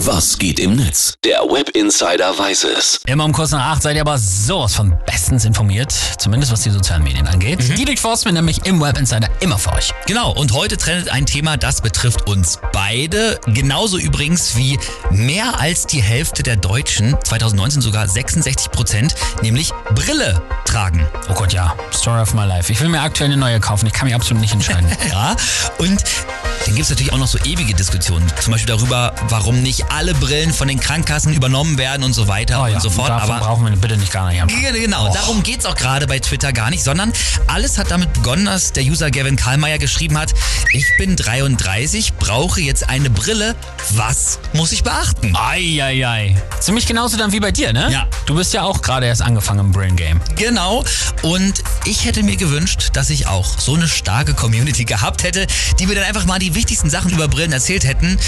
Was geht im Netz? Der Web Insider weiß es. Immer um kurz nach acht seid ihr aber sowas von bestens informiert, zumindest was die sozialen Medien angeht. Mhm. Die durchforsten wir nämlich im Web Insider immer für euch. Genau, und heute trendet ein Thema, das betrifft uns beide. Genauso übrigens wie mehr als die Hälfte der Deutschen, 2019 sogar 66 Prozent, nämlich Brille tragen. Oh Gott, ja, Story of my life. Ich will mir aktuell eine neue kaufen, ich kann mich absolut nicht entscheiden. Ja, und dann gibt es natürlich auch noch so ewige Diskussionen. Zum Beispiel darüber, warum nicht alle Brillen von den Krankenkassen übernommen werden und so weiter Oh ja, und so fort. davon Aber brauchen wir bitte nicht gar nicht Genau, darum geht's auch gerade bei Twitter gar nicht, sondern alles hat damit begonnen, dass der User Gavin Karlmeier geschrieben hat, ich bin 33, brauche jetzt eine Brille, was muss ich beachten? Eieiei. Ziemlich genauso dann wie bei dir, ne? Ja. Du bist ja auch gerade erst angefangen im Brain Game. Genau, und ich hätte mir gewünscht, dass ich auch so eine starke Community gehabt hätte, die mir dann einfach mal die wichtigsten Sachen über Brillen erzählt hätten.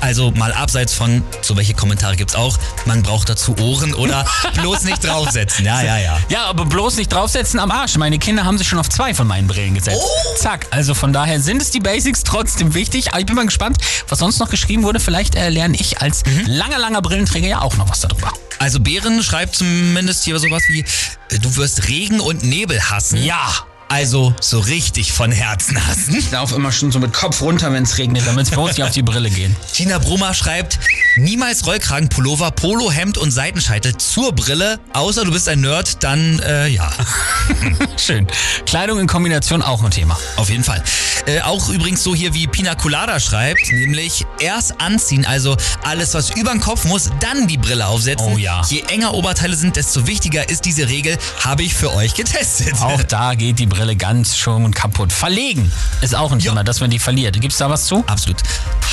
Also mal abseits von, so welche Kommentare gibt's auch, man braucht dazu Ohren oder bloß nicht draufsetzen. Ja, ja, ja. Ja, aber bloß nicht draufsetzen am Arsch. Meine Kinder haben sich schon auf zwei von meinen Brillen gesetzt. Oh. Zack. Also von daher sind es die Basics trotzdem wichtig. Aber ich bin mal gespannt, was sonst noch geschrieben wurde. Vielleicht äh, lerne ich als Mhm. langer, langer Brillenträger ja auch noch was darüber. Also Bären schreibt zumindest hier sowas wie, äh, du wirst Regen und Nebel hassen. Ja. Also so richtig von Herzen hassen. Ich laufe immer schon so mit Kopf runter, wenn es regnet, damit es bloß nicht auf die Brille gehen. Tina Brummer schreibt, niemals Rollkragenpullover, Polohemd und Seitenscheitel zur Brille, außer du bist ein Nerd, dann äh, ja, Schön. Kleidung in Kombination auch ein Thema. auf jeden Fall. Äh, auch übrigens so hier wie Pina Colada schreibt, nämlich erst anziehen, also alles was über den Kopf muss, dann die Brille aufsetzen. Oh ja. Je enger Oberteile sind, desto wichtiger ist diese Regel, habe ich für euch getestet. Auch da geht die Brille ganz schon kaputt. Verlegen ist auch ein. Thema, dass man die verliert. Gibt's da was zu? Absolut.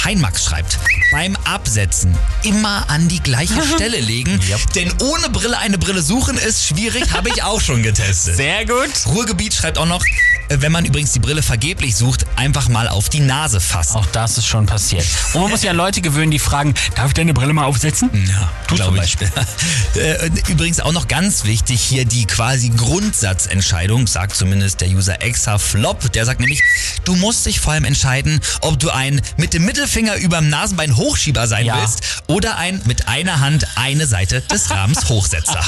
Heinmax schreibt, beim Absetzen immer an die gleiche Stelle legen, Yep. denn ohne Brille eine Brille suchen ist schwierig, habe ich auch schon getestet. Sehr gut. Ruhrgebiet schreibt auch noch, wenn man übrigens die Brille vergeblich sucht, einfach mal auf die Nase fassen. Auch das ist schon passiert. Und man muss sich an Leute gewöhnen, die fragen, darf ich deine Brille mal aufsetzen? Ja, glaub zum. Beispiel. Äh, Übrigens auch noch ganz wichtig hier die quasi Grundsatzentscheidung, sagt zumindest der User Exaflop. Der sagt nämlich, du musst dich vor allem entscheiden, ob du ein mit dem Mittelfinger überm Nasenbein Hochschieber sein Ja. willst oder ein mit einer Hand eine Seite des Rahmens Hochsetzer.